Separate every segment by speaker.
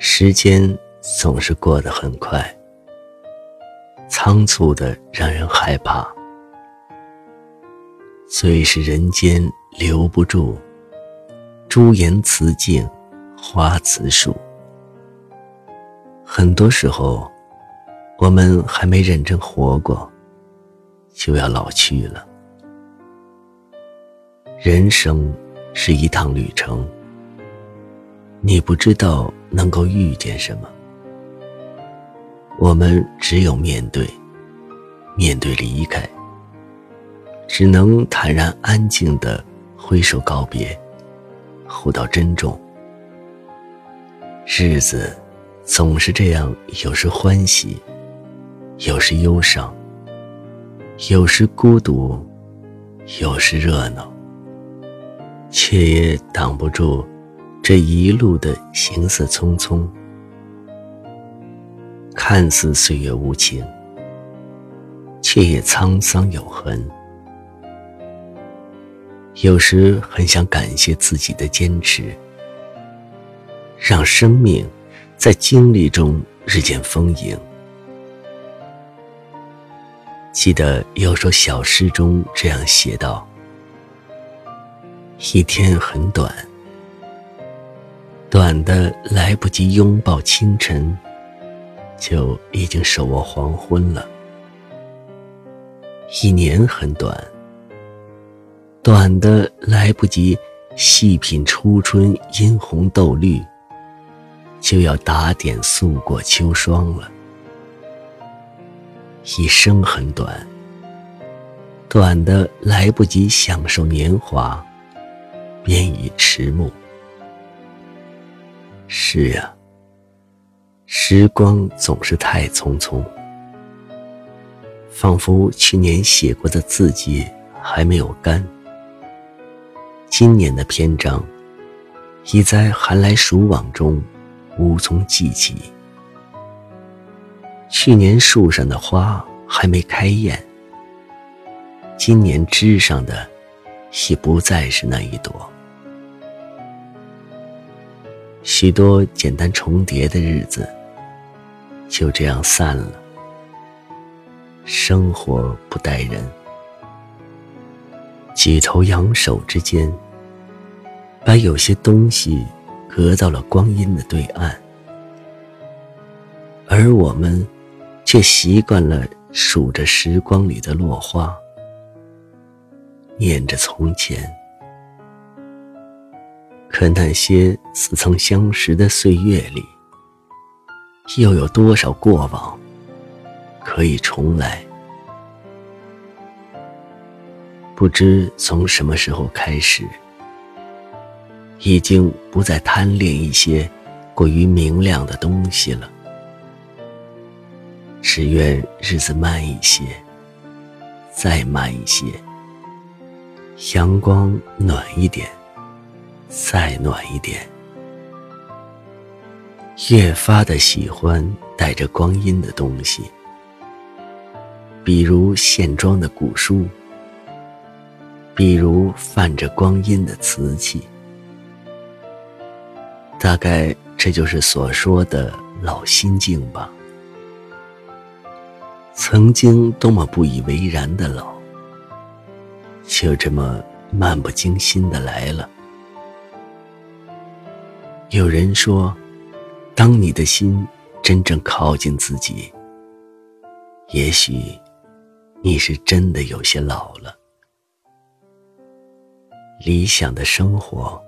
Speaker 1: 时间总是过得很快，仓促的让人害怕。最是人间留不住，朱颜辞镜，花辞树。很多时候，我们还没认真活过，就要老去了。人生是一趟旅程。你不知道能够遇见什么，我们只有面对，面对离开，只能坦然安静的挥手告别，互道珍重。日子总是这样，有时欢喜，有时忧伤，有时孤独，有时热闹，却也挡不住。这一路的行色匆匆，看似岁月无情，却也沧桑有痕。有时很想感谢自己的坚持，让生命在经历中日渐丰盈。记得有首小诗中这样写道：“一天很短。”短的来不及拥抱清晨，就已经手握黄昏了。一年很短，短的来不及细品初春殷红豆绿，就要打点素过秋霜了。一生很短，短的来不及享受年华，便已迟暮。是呀，时光总是太匆匆，仿佛去年写过的字迹还没有干，今年的篇章已在寒来暑往中无从记起。去年树上的花还没开艳，今年枝上的已不再是那一朵。许多简单重叠的日子，就这样散了。生活不待人，举头扬手之间，把有些东西隔到了光阴的对岸，而我们却习惯了数着时光里的落花，念着从前。可那些似曾相识的岁月里，又有多少过往可以重来？不知从什么时候开始，已经不再贪恋一些过于明亮的东西了，只愿日子慢一些，再慢一些，阳光暖一点。再暖一点，越发的喜欢带着光阴的东西，比如线装的古书，比如泛着光阴的瓷器。大概这就是所说的老心境吧。曾经多么不以为然的老，就这么漫不经心的来了。有人说，当你的心真正靠近自己，也许你是真的有些老了。理想的生活，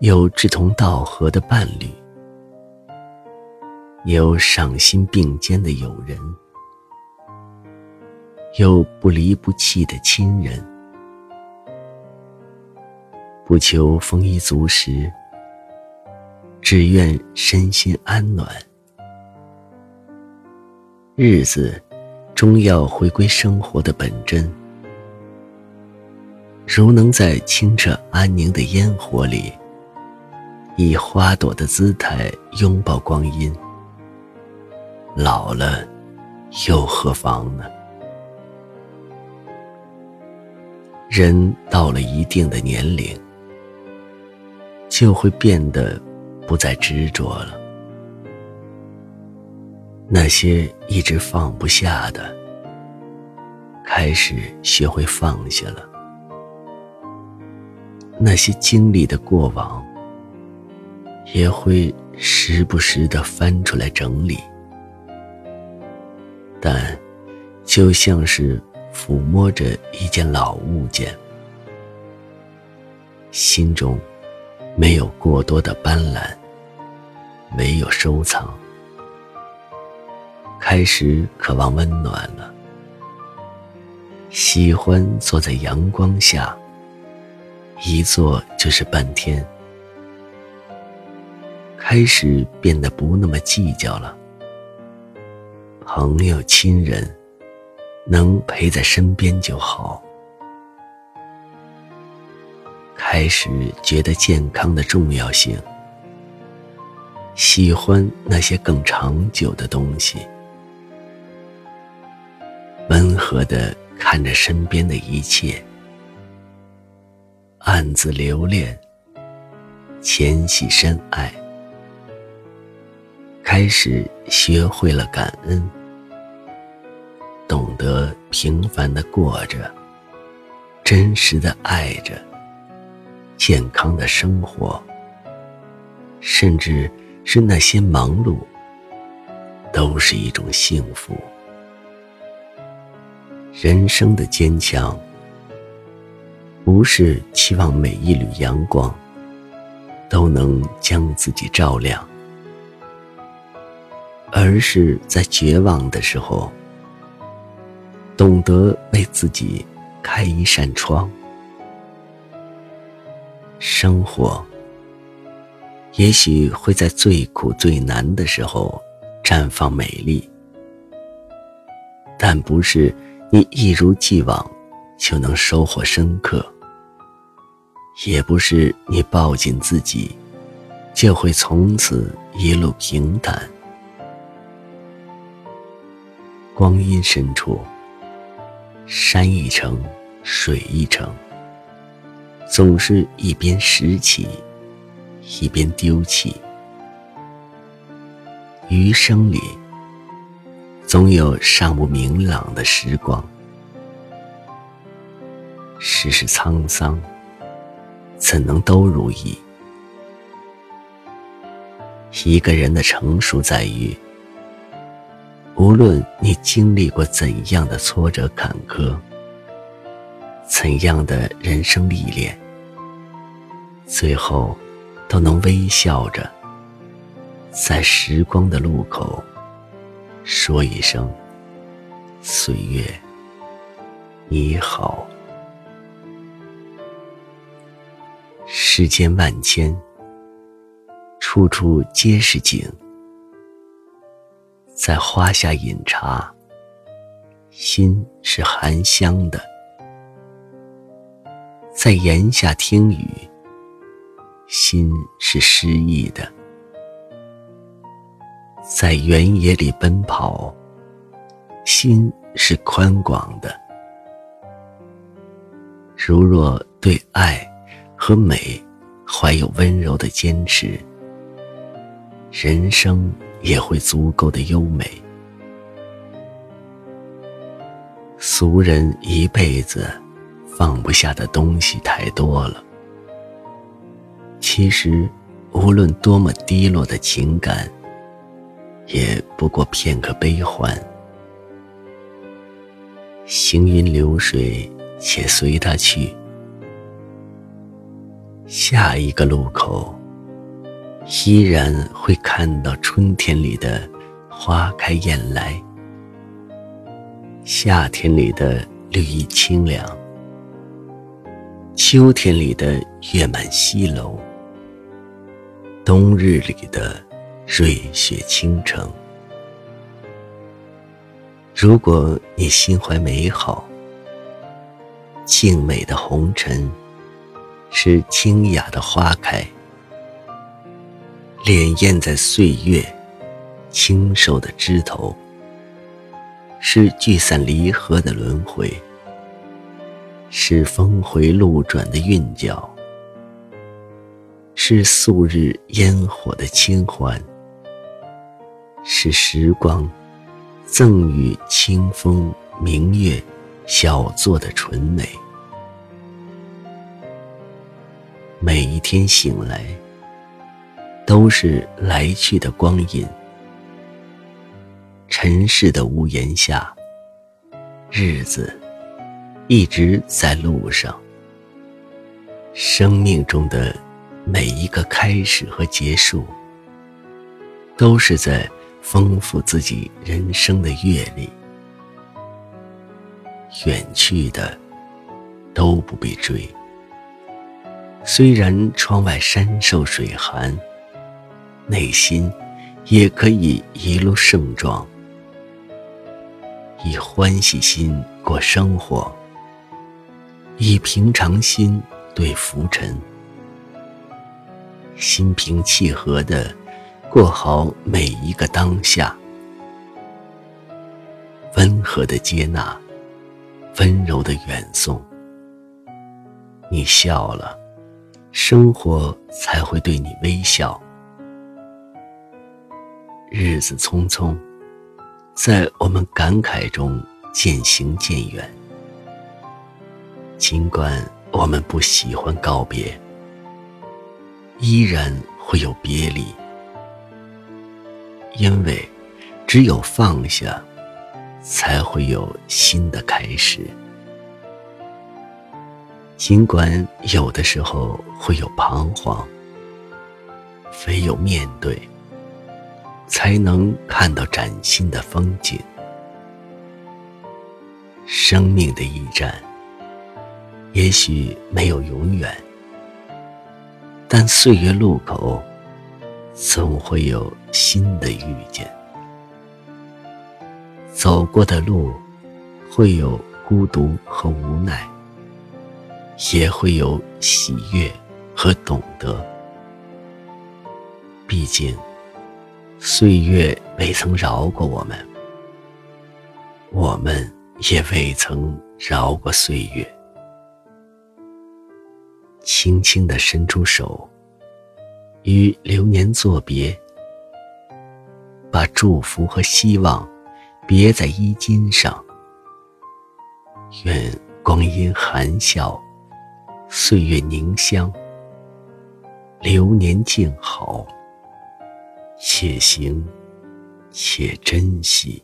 Speaker 1: 有志同道合的伴侣，有赏心并肩的友人，有不离不弃的亲人，不求丰衣足食。只愿身心安暖。日子终要回归生活的本真。如能在清澈安宁的烟火里，以花朵的姿态拥抱光阴，老了又何妨呢？人到了一定的年龄，就会变得不再执着了。那些一直放不下的，开始学会放下了；那些经历的过往，也会时不时的翻出来整理。但，就像是……抚摸着一件老物件，心中没有过多的斑斓，没有收藏。开始渴望温暖了，喜欢坐在阳光下，一坐就是半天。开始变得不那么计较了，朋友亲人。能陪在身边就好。开始觉得健康的重要性，喜欢那些更长久的东西，温和的看着身边的一切，暗自留恋，浅喜深爱，开始学会了感恩。懂得平凡的过着，真实的爱着，健康的生活，甚至是那些忙碌，都是一种幸福。人生的坚强，不是期望每一缕阳光都能将自己照亮，而是在绝望的时候。懂得为自己开一扇窗，生活也许会在最苦最难的时候绽放美丽，但不是你一如既往就能收获深刻，也不是你抱紧自己就会从此一路平坦。光阴深处。山一程，水一程，总是一边拾起，一边丢弃。余生里，总有尚不明朗的时光。世事沧桑，怎能都如意？一个人的成熟在于。无论你经历过怎样的挫折坎坷，怎样的人生历练，最后都能微笑着，在时光的路口说一声“岁月，你好”。世间万千，处处皆是景。在花下饮茶，心是含香的；在檐下听雨，心是诗意的；在原野里奔跑，心是宽广的。如若对爱和美怀有温柔的坚持，人生。也会足够的优美。俗人一辈子放不下的东西太多了。其实，无论多么低落的情感，也不过片刻悲欢。行云流水，且随它去。下一个路口。依然会看到春天里的花开燕来，夏天里的绿意清凉，秋天里的月满西楼，冬日里的瑞雪倾城。如果你心怀美好，静美的红尘是清雅的花开，潋滟在岁月清瘦的枝头，是聚散离合的轮回，是峰回路转的韵脚。是素日烟火的清欢，是时光赠予清风明月小坐的纯美。每一天醒来，都是来去的光阴。尘世的屋檐下，日子一直在路上。生命中的。每一个开始和结束，都是在丰富自己人生的阅历。远去的都不必追。虽然窗外山瘦水寒，内心也可以一路盛装，以欢喜心过生活，以平常心对浮尘。心平气和的过好每一个当下，温和的接纳，温柔的远送。你笑了，生活才会对你微笑。日子匆匆，在我们感慨中渐行渐远。尽管我们不喜欢告别。依然会有别离，因为只有放下，才会有新的开始。尽管有的时候会有彷徨，唯有面对，才能看到崭新的风景。生命的驿站，也许没有永远。但岁月路口，总会有新的遇见。走过的路，会有孤独和无奈，也会有喜悦和懂得。毕竟，岁月未曾饶过我们，我们也未曾饶过岁月。轻轻地伸出手，与流年作别，把祝福和希望别在衣襟上。愿光阴含笑，岁月凝香，流年静好，且行且珍惜。